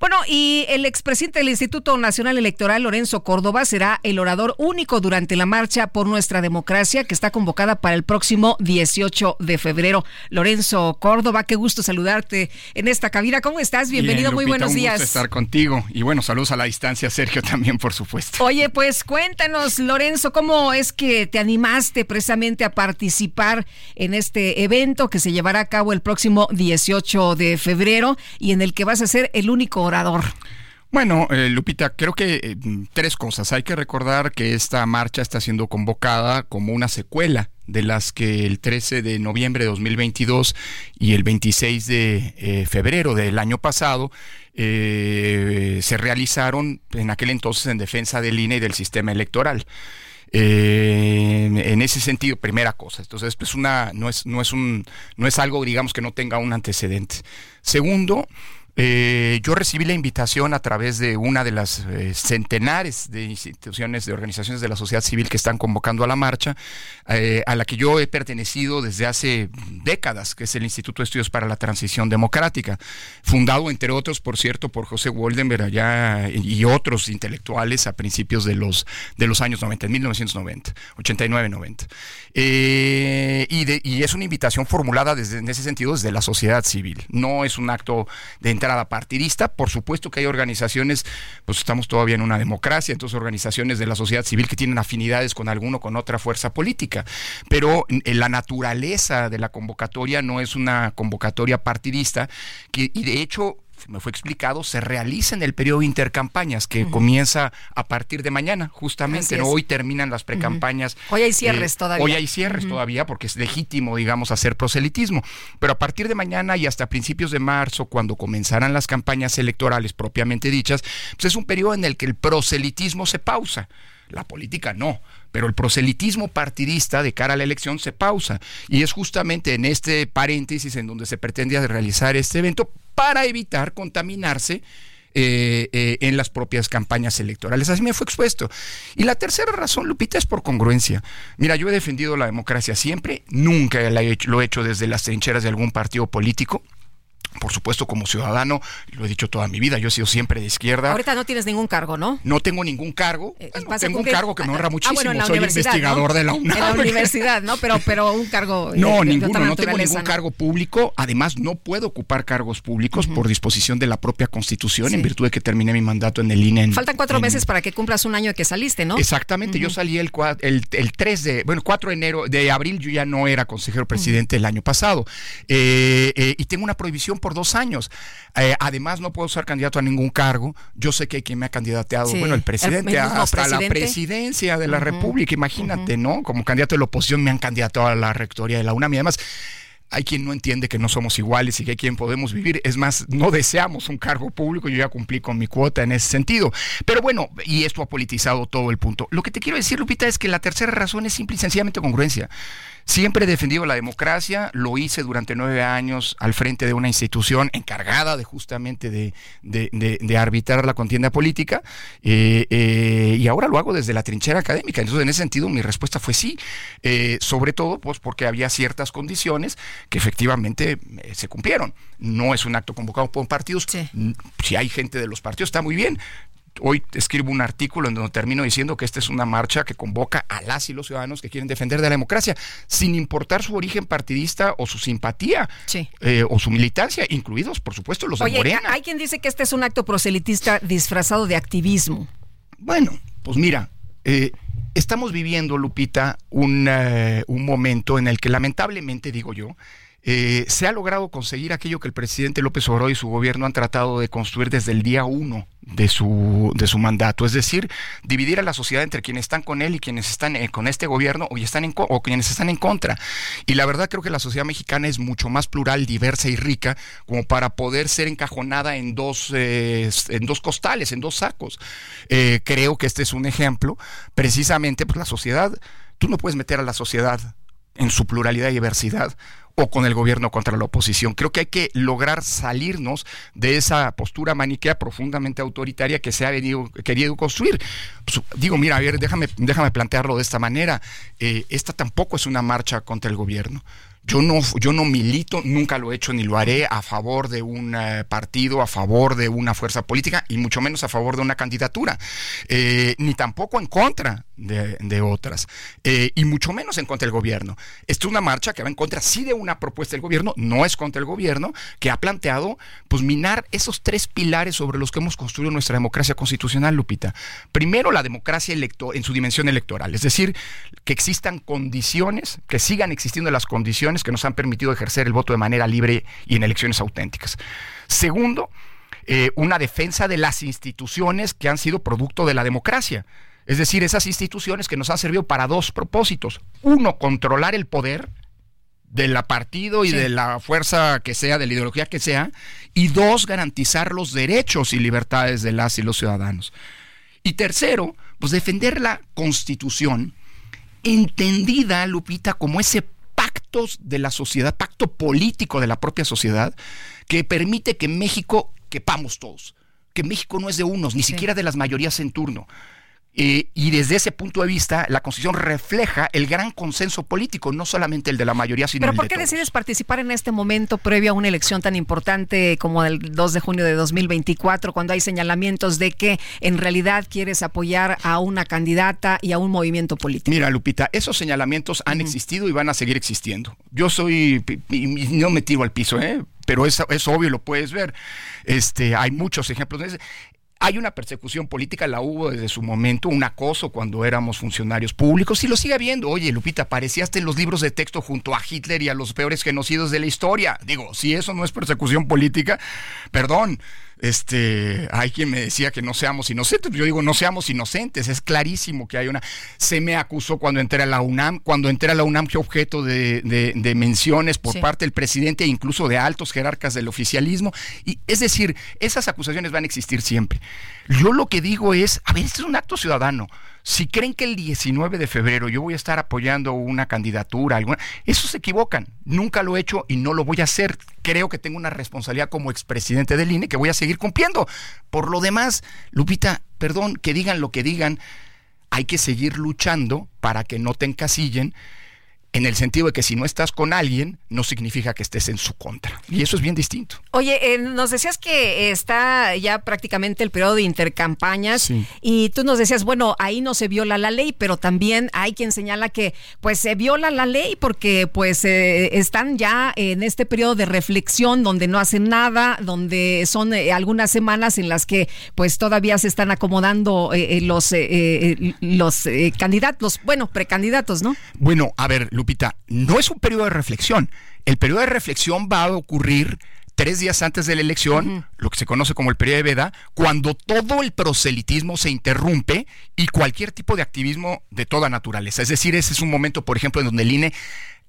Bueno, y el expresidente del Instituto Nacional Electoral, Lorenzo Córdoba, será el orador único durante la marcha por nuestra democracia que está convocada para el próximo 18 de febrero. Lorenzo Córdoba, qué gusto saludarte en esta cabina. ¿Cómo estás? Bienvenido, Bien, muy buenos un días. Gusto estar contigo. Y bueno, saludos a la distancia, Sergio, también, por supuesto. Oye, pues cuéntanos, Lorenzo, ¿cómo es que te animaste precisamente a participar en este evento que se llevará a cabo el próximo 18 de febrero y en el que vas a ser el único Bueno, eh, Lupita, creo que eh, tres cosas. Hay que recordar que esta marcha está siendo convocada como una secuela de las que el 13 de noviembre de 2022 y el 26 de eh, febrero del año pasado se realizaron en aquel entonces en defensa del INE y del sistema electoral. En ese sentido, primera cosa. Entonces, pues una, no es, no es un, no es algo, digamos, que no tenga un antecedente. Segundo, eh, yo recibí la invitación a través de una de las eh, centenares de instituciones, de organizaciones de la sociedad civil que están convocando a la marcha, eh, a la que yo he pertenecido desde hace décadas, que es el Instituto de Estudios para la Transición Democrática, fundado entre otros, por cierto, por José Woldenberg y otros intelectuales a principios de los, de los años 90, en 1990, 89-90. Eh, y, y es una invitación formulada desde, en ese sentido desde la sociedad civil, no es un acto de entrada partidista. Por supuesto que hay organizaciones, pues estamos todavía en una democracia, entonces organizaciones de la sociedad civil que tienen afinidades con alguno, con otra fuerza política. Pero en la naturaleza de la convocatoria no es una convocatoria partidista, que, y de hecho me fue explicado, se realiza en el periodo de intercampañas que uh -huh. comienza a partir de mañana, justamente. ¿no? Hoy terminan las precampañas. Uh -huh. Hoy hay cierres eh, todavía. Hoy hay cierres uh -huh. todavía porque es legítimo, digamos, hacer proselitismo. Pero a partir de mañana y hasta principios de marzo, cuando comenzarán las campañas electorales propiamente dichas, pues es un periodo en el que el proselitismo se pausa. La política no, pero el proselitismo partidista de cara a la elección se pausa. Y es justamente en este paréntesis en donde se pretende realizar este evento para evitar contaminarse eh, eh, en las propias campañas electorales. Así me fue expuesto. Y la tercera razón, Lupita, es por congruencia. Mira, yo he defendido la democracia siempre, nunca he lo he hecho desde las trincheras de algún partido político por supuesto como ciudadano, lo he dicho toda mi vida, yo he sido siempre de izquierda. Ahorita no tienes ningún cargo, ¿no? No tengo ningún cargo. Eh, tengo un cargo que me honra muchísimo. Ah, bueno, en la Soy investigador ¿no? de la UNAM. En la universidad, ¿no? Pero, pero un cargo. No, de, ninguno, de no tengo ningún ¿no? cargo público. Además, no puedo ocupar cargos públicos uh -huh. por disposición de la propia Constitución, sí. en virtud de que terminé mi mandato en el INE. En, Faltan cuatro en, meses para que cumplas un año de que saliste, ¿no? Exactamente, uh -huh. yo salí el, el, el 3 de, bueno, 4 de enero, de abril, yo ya no era consejero presidente uh -huh. el año pasado. Eh, eh, y tengo una prohibición por dos años. Eh, además, no puedo ser candidato a ningún cargo. Yo sé que hay quien me ha candidateado, sí, bueno, el presidente, el, hasta presidente. la presidencia de la uh -huh, República, imagínate, uh -huh. ¿no? Como candidato de la oposición me han candidato a la rectoría de la UNAM y además hay quien no entiende que no somos iguales y que hay quien podemos vivir. Es más, no deseamos un cargo público. Yo ya cumplí con mi cuota en ese sentido. Pero bueno, y esto ha politizado todo el punto. Lo que te quiero decir, Lupita, es que la tercera razón es simple y sencillamente congruencia. Siempre he defendido la democracia, lo hice durante nueve años al frente de una institución encargada de justamente de, de, de, de arbitrar la contienda política eh, eh, y ahora lo hago desde la trinchera académica. Entonces, en ese sentido, mi respuesta fue sí, eh, sobre todo pues porque había ciertas condiciones que efectivamente se cumplieron. No es un acto convocado por partidos. Sí. Si hay gente de los partidos, está muy bien hoy escribo un artículo en donde termino diciendo que esta es una marcha que convoca a las y los ciudadanos que quieren defender de la democracia, sin importar su origen partidista o su simpatía eh, o su militancia, incluidos, por supuesto, los de Morena. Hay quien dice que este es un acto proselitista disfrazado de activismo. Bueno, pues mira, eh, estamos viviendo, Lupita, un, eh, un momento en el que lamentablemente, digo yo, eh, se ha logrado conseguir aquello que el presidente López Obrador y su gobierno han tratado de construir desde el día uno de su, de su mandato, es decir, dividir a la sociedad entre quienes están con él y quienes están eh, con este gobierno o, quienes están en contra. Y la verdad creo que la sociedad mexicana es mucho más plural, diversa y rica como para poder ser encajonada en dos, eh, en dos costales, en dos sacos. creo que este es un ejemplo, precisamente, pues la sociedad, tú no puedes meter a la sociedad en su pluralidad y diversidad o con el gobierno contra la oposición. Creo que hay que lograr salirnos de esa postura maniquea profundamente autoritaria que se ha venido, querido construir. Pues, digo, mira, a ver, déjame, déjame plantearlo de esta manera. Eh, esta tampoco es una marcha contra el gobierno. Yo no, yo no milito, nunca lo he hecho ni lo haré a favor de un eh, partido, a favor de una fuerza política y mucho menos a favor de una candidatura, eh, ni tampoco en contra de, otras, eh, y mucho menos en contra del gobierno. Esto es una marcha que va en contra sí de una propuesta del gobierno, no es contra el gobierno, que ha planteado pues minar esos tres pilares sobre los que hemos construido nuestra democracia constitucional, Lupita. Primero, la democracia en su dimensión electoral, es decir, que existan condiciones, que sigan existiendo las condiciones que nos han permitido ejercer el voto de manera libre y en elecciones auténticas. Segundo, eh, una defensa de las instituciones que han sido producto de la democracia. Es decir, esas instituciones que nos han servido para dos propósitos. Uno, controlar el poder del partido y de la fuerza que sea, de la ideología que sea. Y dos, garantizar los derechos y libertades de las y los ciudadanos. Y tercero, pues defender la constitución entendida, Lupita, como ese pactos de la sociedad, pacto político de la propia sociedad, que permite que México quepamos todos, que México no es de unos, ni siquiera de las mayorías en turno. Eh, y desde ese punto de vista, la Constitución refleja el gran consenso político, no solamente el de la mayoría, sino ¿Pero el por qué decides participar en este momento previo a una elección tan importante como el 2 de junio de 2024, cuando hay señalamientos de que en realidad quieres apoyar a una candidata y a un movimiento político? Mira, Lupita, esos señalamientos han existido y van a seguir existiendo. Yo soy, no me tiro al piso, ¿eh? pero es, es obvio, lo puedes ver. Este, hay muchos ejemplos. Hay una persecución política, la hubo desde su momento, un acoso cuando éramos funcionarios públicos y lo sigue habiendo. Oye, Lupita, aparecíaste en los libros de texto junto a Hitler y a los peores genocidios de la historia. Digo, si eso no es persecución política, perdón, este, hay quien me decía que no seamos inocentes. Yo digo, no seamos inocentes. Es clarísimo que hay una. Se me acusó cuando entré a la UNAM. Cuando entré a la UNAM, que objeto de, menciones por parte del presidente e incluso de altos jerarcas del oficialismo. Y es decir, esas acusaciones van a existir siempre. Yo lo que digo es, a ver, este es un acto ciudadano. Si creen que el 19 de febrero yo voy a estar apoyando una candidatura, alguna, eso se equivocan. Nunca lo he hecho y no lo voy a hacer. Creo que tengo una responsabilidad como expresidente del INE que voy a seguir cumpliendo. Por lo demás, Lupita, perdón, que digan lo que digan, hay que seguir luchando para que no te encasillen en el sentido de que si no estás con alguien, no significa que estés en su contra. Y eso es bien distinto. Oye, eh, nos decías que está ya prácticamente el periodo de intercampañas y tú nos decías, bueno, ahí no se viola la ley, pero también hay quien señala que pues se viola la ley porque pues eh, están ya en este periodo de reflexión donde no hacen nada, donde son eh, algunas semanas en las que pues todavía se están acomodando los, los candidatos, bueno, precandidatos, ¿no? Bueno, a ver, Lupita, no es un periodo de reflexión. El periodo de reflexión va a ocurrir tres días antes de la elección, lo que se conoce como el periodo de veda, cuando todo el proselitismo se interrumpe y cualquier tipo de activismo de toda naturaleza. Es decir, ese es un momento, por ejemplo, en donde el INE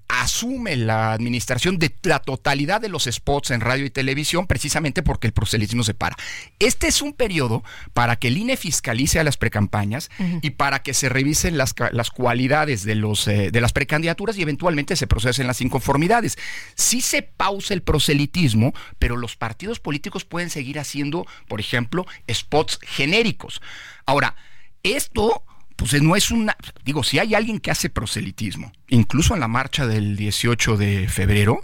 asume la administración de la totalidad de los spots en radio y televisión precisamente porque el proselitismo se para. Este es un periodo para que el INE fiscalice a las precampañas y para que se revisen las, las cualidades de, los, eh, de las precandidaturas y eventualmente se procesen las inconformidades. Sí se pausa el proselitismo, pero los partidos políticos pueden seguir haciendo, por ejemplo, spots genéricos. Ahora, esto pues no es una, digo, si hay alguien que hace proselitismo, incluso en la marcha del 18 de febrero,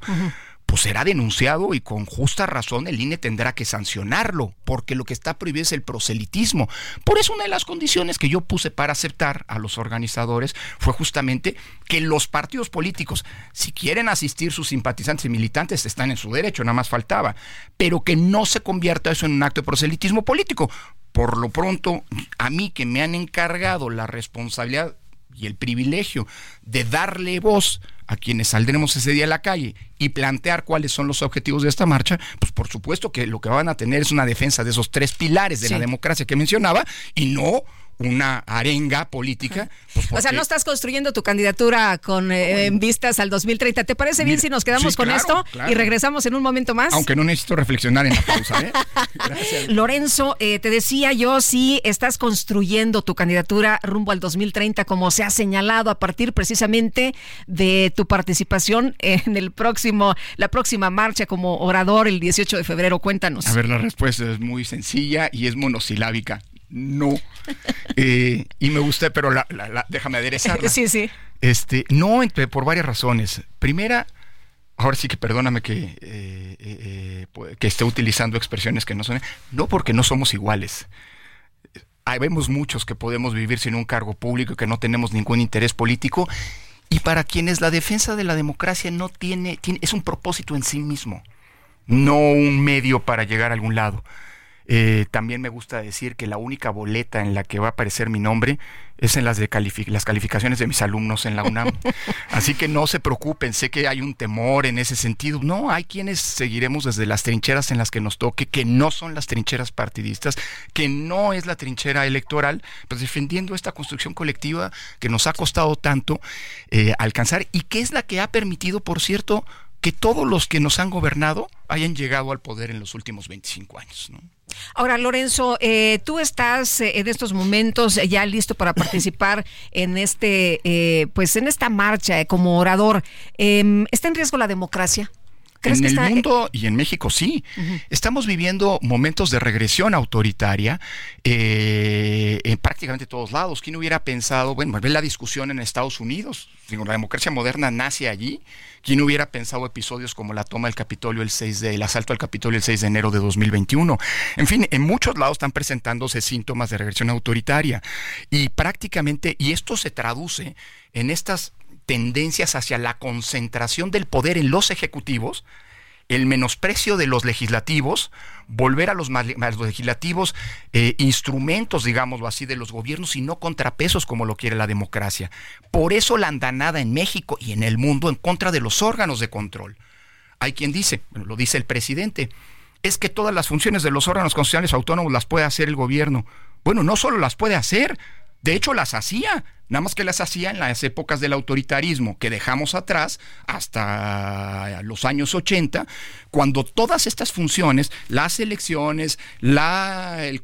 pues será denunciado y con justa razón el INE tendrá que sancionarlo, porque lo que está prohibido es el proselitismo. Por eso una de las condiciones que yo puse para aceptar a los organizadores fue justamente que los partidos políticos, si quieren asistir sus simpatizantes y militantes, están en su derecho, nada más faltaba, pero que no se convierta eso en un acto de proselitismo político. Por lo pronto, a mí que me han encargado la responsabilidad y el privilegio de darle voz a quienes saldremos ese día a la calle y plantear cuáles son los objetivos de esta marcha, pues por supuesto que lo que van a tener es una defensa de esos tres pilares de la democracia que mencionaba y no una arenga política. Pues, o sea, no estás construyendo tu candidatura con eh, vistas al 2030. ¿Te parece bien si nos quedamos con esto y regresamos en un momento más? Aunque no necesito reflexionar en la pausa. ¿eh? Lorenzo, eh, te decía yo, si estás construyendo tu candidatura rumbo al 2030, como se ha señalado a partir precisamente de tu participación en el próximo, la próxima marcha como orador el 18 de febrero. Cuéntanos. A ver, la respuesta es muy sencilla y es monosilábica no. Eh, y me gusta, pero la, déjame aderezarla. Sí, sí. Este, no, por varias razones. Primera, ahora sí que perdóname que, eh, eh, que esté utilizando expresiones que no son. No porque no somos iguales. Hay, vemos muchos que podemos vivir sin un cargo público y que no tenemos ningún interés político. Y para quienes la defensa de la democracia no tiene, tiene es un propósito en sí mismo, no un medio para llegar a algún lado. Eh, también me gusta decir que la única boleta en la que va a aparecer mi nombre es en las de las calificaciones de mis alumnos en la UNAM. Así que no se preocupen, sé que hay un temor en ese sentido. No, hay quienes seguiremos desde las trincheras en las que nos toque, que no son las trincheras partidistas, que no es la trinchera electoral, pues defendiendo esta construcción colectiva que nos ha costado tanto eh, alcanzar y que es la que ha permitido, por cierto, que todos los que nos han gobernado hayan llegado al poder en los últimos 25 años. ¿no? Ahora, Lorenzo, eh, tú estás eh, en estos momentos ya listo para participar en este, eh, pues, en esta marcha como orador. Em, ¿Está en riesgo la democracia? En el mundo y en México sí. Estamos viviendo momentos de regresión autoritaria en prácticamente todos lados. ¿Quién hubiera pensado, bueno, ver la discusión en Estados Unidos? la democracia moderna nace allí ¿Quién hubiera pensado episodios como la toma del Capitolio el 6 de, el asalto al Capitolio el 6 de enero de 2021? En fin, en muchos lados están presentándose síntomas de regresión autoritaria y prácticamente, y esto se traduce en estas tendencias hacia la concentración del poder en los ejecutivos, el menosprecio de los legislativos, volver a los, legislativos eh, instrumentos, digámoslo así, de los gobiernos y no contrapesos como lo quiere la democracia. Por eso la andanada en México y en el mundo en contra de los órganos de control. Hay quien dice, lo dice el presidente, es que todas las funciones de los órganos constitucionales autónomos las puede hacer el gobierno. Bueno, no solo las puede hacer, de hecho las hacía nada más que las hacía en las épocas del autoritarismo que dejamos atrás hasta los años 80, cuando todas estas funciones, las elecciones, la, el,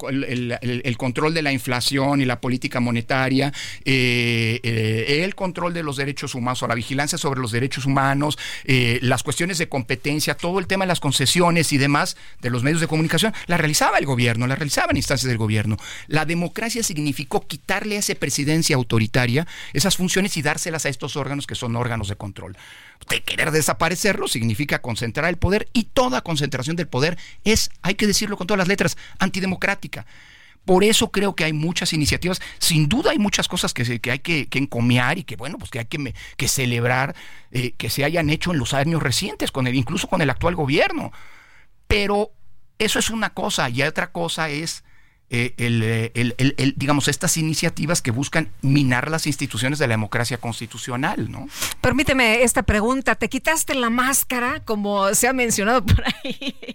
control de la inflación y la política monetaria, eh, eh, el control de los derechos humanos o la vigilancia sobre los derechos humanos, eh, las cuestiones de competencia, todo el tema de las concesiones y demás de los medios de comunicación, la realizaba el gobierno, la realizaban instancias del gobierno. La democracia significó quitarle a esa presidencia autoritaria esas funciones y dárselas a estos órganos que son órganos de control. Querer desaparecerlo significa concentrar el poder y toda concentración del poder es, hay que decirlo con todas las letras, antidemocrática. Por eso creo que hay muchas iniciativas. Sin duda hay muchas cosas que, que hay que, encomiar y que, bueno, pues que hay que, que celebrar eh, que se hayan hecho en los años recientes, con el, incluso con el actual gobierno. Pero eso es una cosa y otra cosa es eh, eh, el, digamos, estas iniciativas que buscan minar las instituciones de la democracia constitucional, ¿no? Permíteme esta pregunta. ¿Te quitaste la máscara, como se ha mencionado por ahí?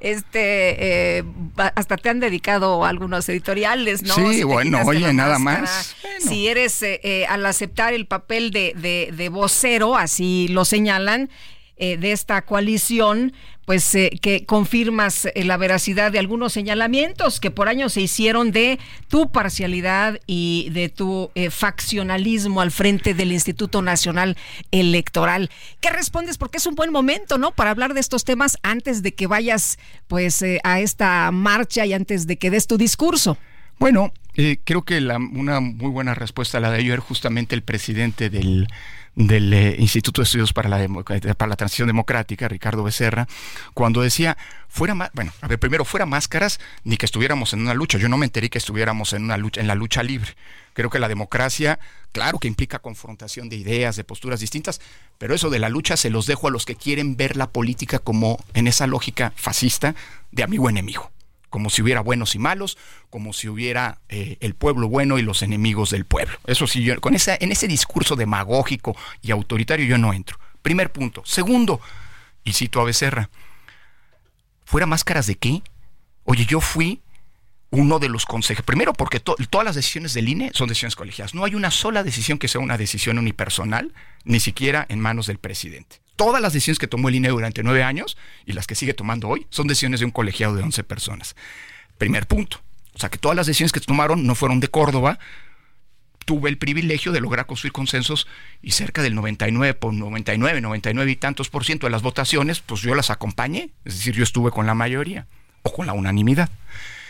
Este, eh, hasta te han dedicado algunos editoriales, ¿no? Sí, bueno, oye, nada más. Si eres, al aceptar el papel de, de vocero, así lo señalan, eh, de esta coalición, pues eh, que confirmas eh, la veracidad de algunos señalamientos que por años se hicieron de tu parcialidad y de tu faccionalismo al frente del Instituto Nacional Electoral. ¿Qué respondes? Porque es un buen momento, ¿no? Para hablar de estos temas antes de que vayas, pues, a esta marcha y antes de que des tu discurso. Bueno, creo que la, una muy buena respuesta la de ayer, justamente el presidente del del eh, Instituto de Estudios para la, para la Transición Democrática, Ricardo Becerra, cuando decía, fuera bueno, a ver, primero, fuera máscaras, ni que estuviéramos en una lucha. Yo no me enteré que estuviéramos en una lucha, en la lucha libre. Creo que la democracia, claro que implica confrontación de ideas, de posturas distintas, pero eso de la lucha se los dejo a los que quieren ver la política como en esa lógica fascista de amigo enemigo como si hubiera buenos y malos, como si hubiera eh, el pueblo bueno y los enemigos del pueblo. Eso sí, yo, con esa, en ese discurso demagógico y autoritario yo no entro. Primer punto. Segundo, y cito a Becerra, ¿fuera máscaras de qué? Oye, yo fui uno de los consejeros. Primero, porque todas las decisiones del INE son decisiones colegiadas. No hay una sola decisión que sea una decisión unipersonal, ni siquiera en manos del presidente. Todas las decisiones que tomó el INE durante nueve años y las que sigue tomando hoy son decisiones de un colegiado de 11 personas. Primer punto. O sea que todas las decisiones que tomaron no fueron de Córdoba. Tuve el privilegio de lograr construir consensos y cerca del 99 por 99, 99 y tantos por ciento de las votaciones, pues yo las acompañé. Es decir, yo estuve con la mayoría o con la unanimidad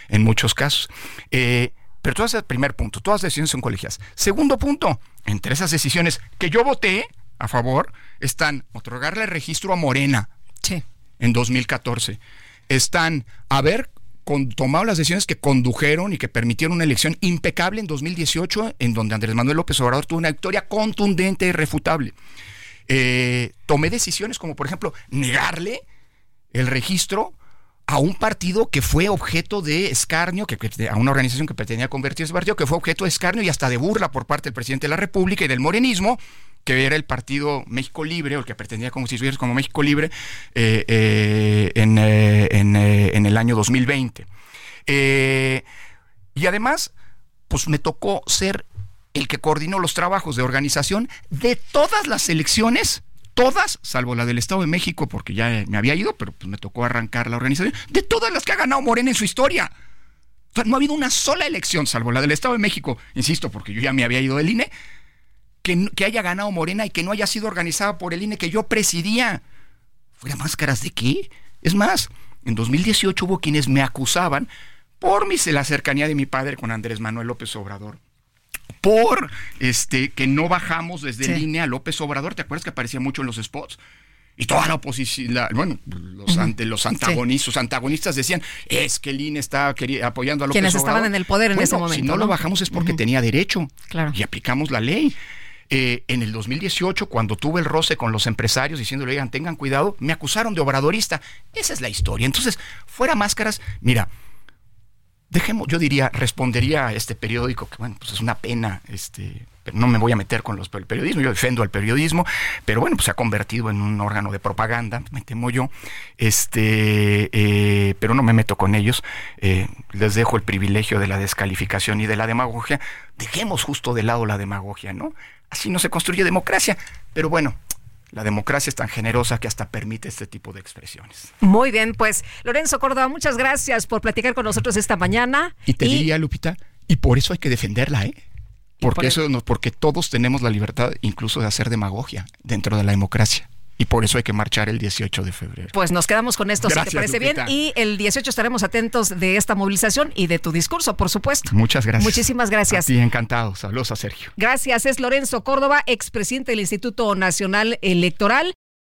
en muchos casos. Eh, pero todo ese primer punto, todas las decisiones son colegiadas. Segundo punto, entre esas decisiones que yo voté, a favor están otorgarle registro a Morena en 2014. Están haber tomado las decisiones que condujeron y que permitieron una elección impecable en 2018, en donde Andrés Manuel López Obrador tuvo una victoria contundente e irrefutable. Eh, tomé decisiones como, por ejemplo, negarle el registro a un partido que fue objeto de escarnio, que, a una organización que pretendía convertirse en partido, que fue objeto de escarnio y hasta de burla por parte del presidente de la República y del morenismo, que era el partido México Libre, o el que pretendía constituirse como México Libre eh, eh, en, eh, en, el año 2020. y además, pues me tocó ser el que coordinó los trabajos de organización de todas las elecciones todas, salvo la del Estado de México, porque ya me había ido, pero pues me tocó arrancar la organización, de todas las que ha ganado Morena en su historia. no ha habido una sola elección, salvo la del Estado de México, insisto, porque yo ya me había ido del INE, que, que haya ganado Morena y que no haya sido organizada por el INE que yo presidía. ¿Fuera máscaras de qué? Es más, en 2018 hubo quienes me acusaban por mi, la cercanía de mi padre con Andrés Manuel López Obrador por este que no bajamos desde línea a López Obrador. ¿Te acuerdas que aparecía mucho en los spots? Y toda la oposición, bueno, los, ante, los antagonistas, antagonistas decían, es que el INE está apoyando a López Quienes estaban en el poder en ese momento. Si no, lo bajamos es porque tenía derecho. Claro. Y aplicamos la ley. Eh, en el 2018, cuando tuve el roce con los empresarios diciéndole, oigan, tengan cuidado, me acusaron de obradorista. Esa es la historia. Entonces, fuera máscaras, mira, dejemos, yo diría, respondería a este periódico, que bueno, pues es una pena, este, pero no me voy a meter con los el periodismo, yo defiendo al periodismo, pero bueno, pues se ha convertido en un órgano de propaganda, me temo yo, este, eh, pero no me meto con ellos, eh, les dejo el privilegio de la descalificación y de la demagogia, dejemos justo de lado la demagogia, ¿no? Así no se construye democracia, pero bueno, la democracia es tan generosa que hasta permite este tipo de expresiones. Muy bien, pues Lorenzo Córdoba, muchas gracias por platicar con nosotros esta mañana. Y te diría, Lupita, y por eso hay que defenderla, ¿eh? Porque, eso, porque todos tenemos la libertad incluso de hacer demagogia dentro de la democracia. Y por eso hay que marchar el 18 de febrero. Pues nos quedamos con esto, si te parece bien. Y el 18 estaremos atentos de esta movilización y de tu discurso, por supuesto. Muchas gracias. Muchísimas gracias. Sí, encantado. Saludos a Sergio. Gracias. Es Lorenzo Córdoba, expresidente del Instituto Nacional Electoral.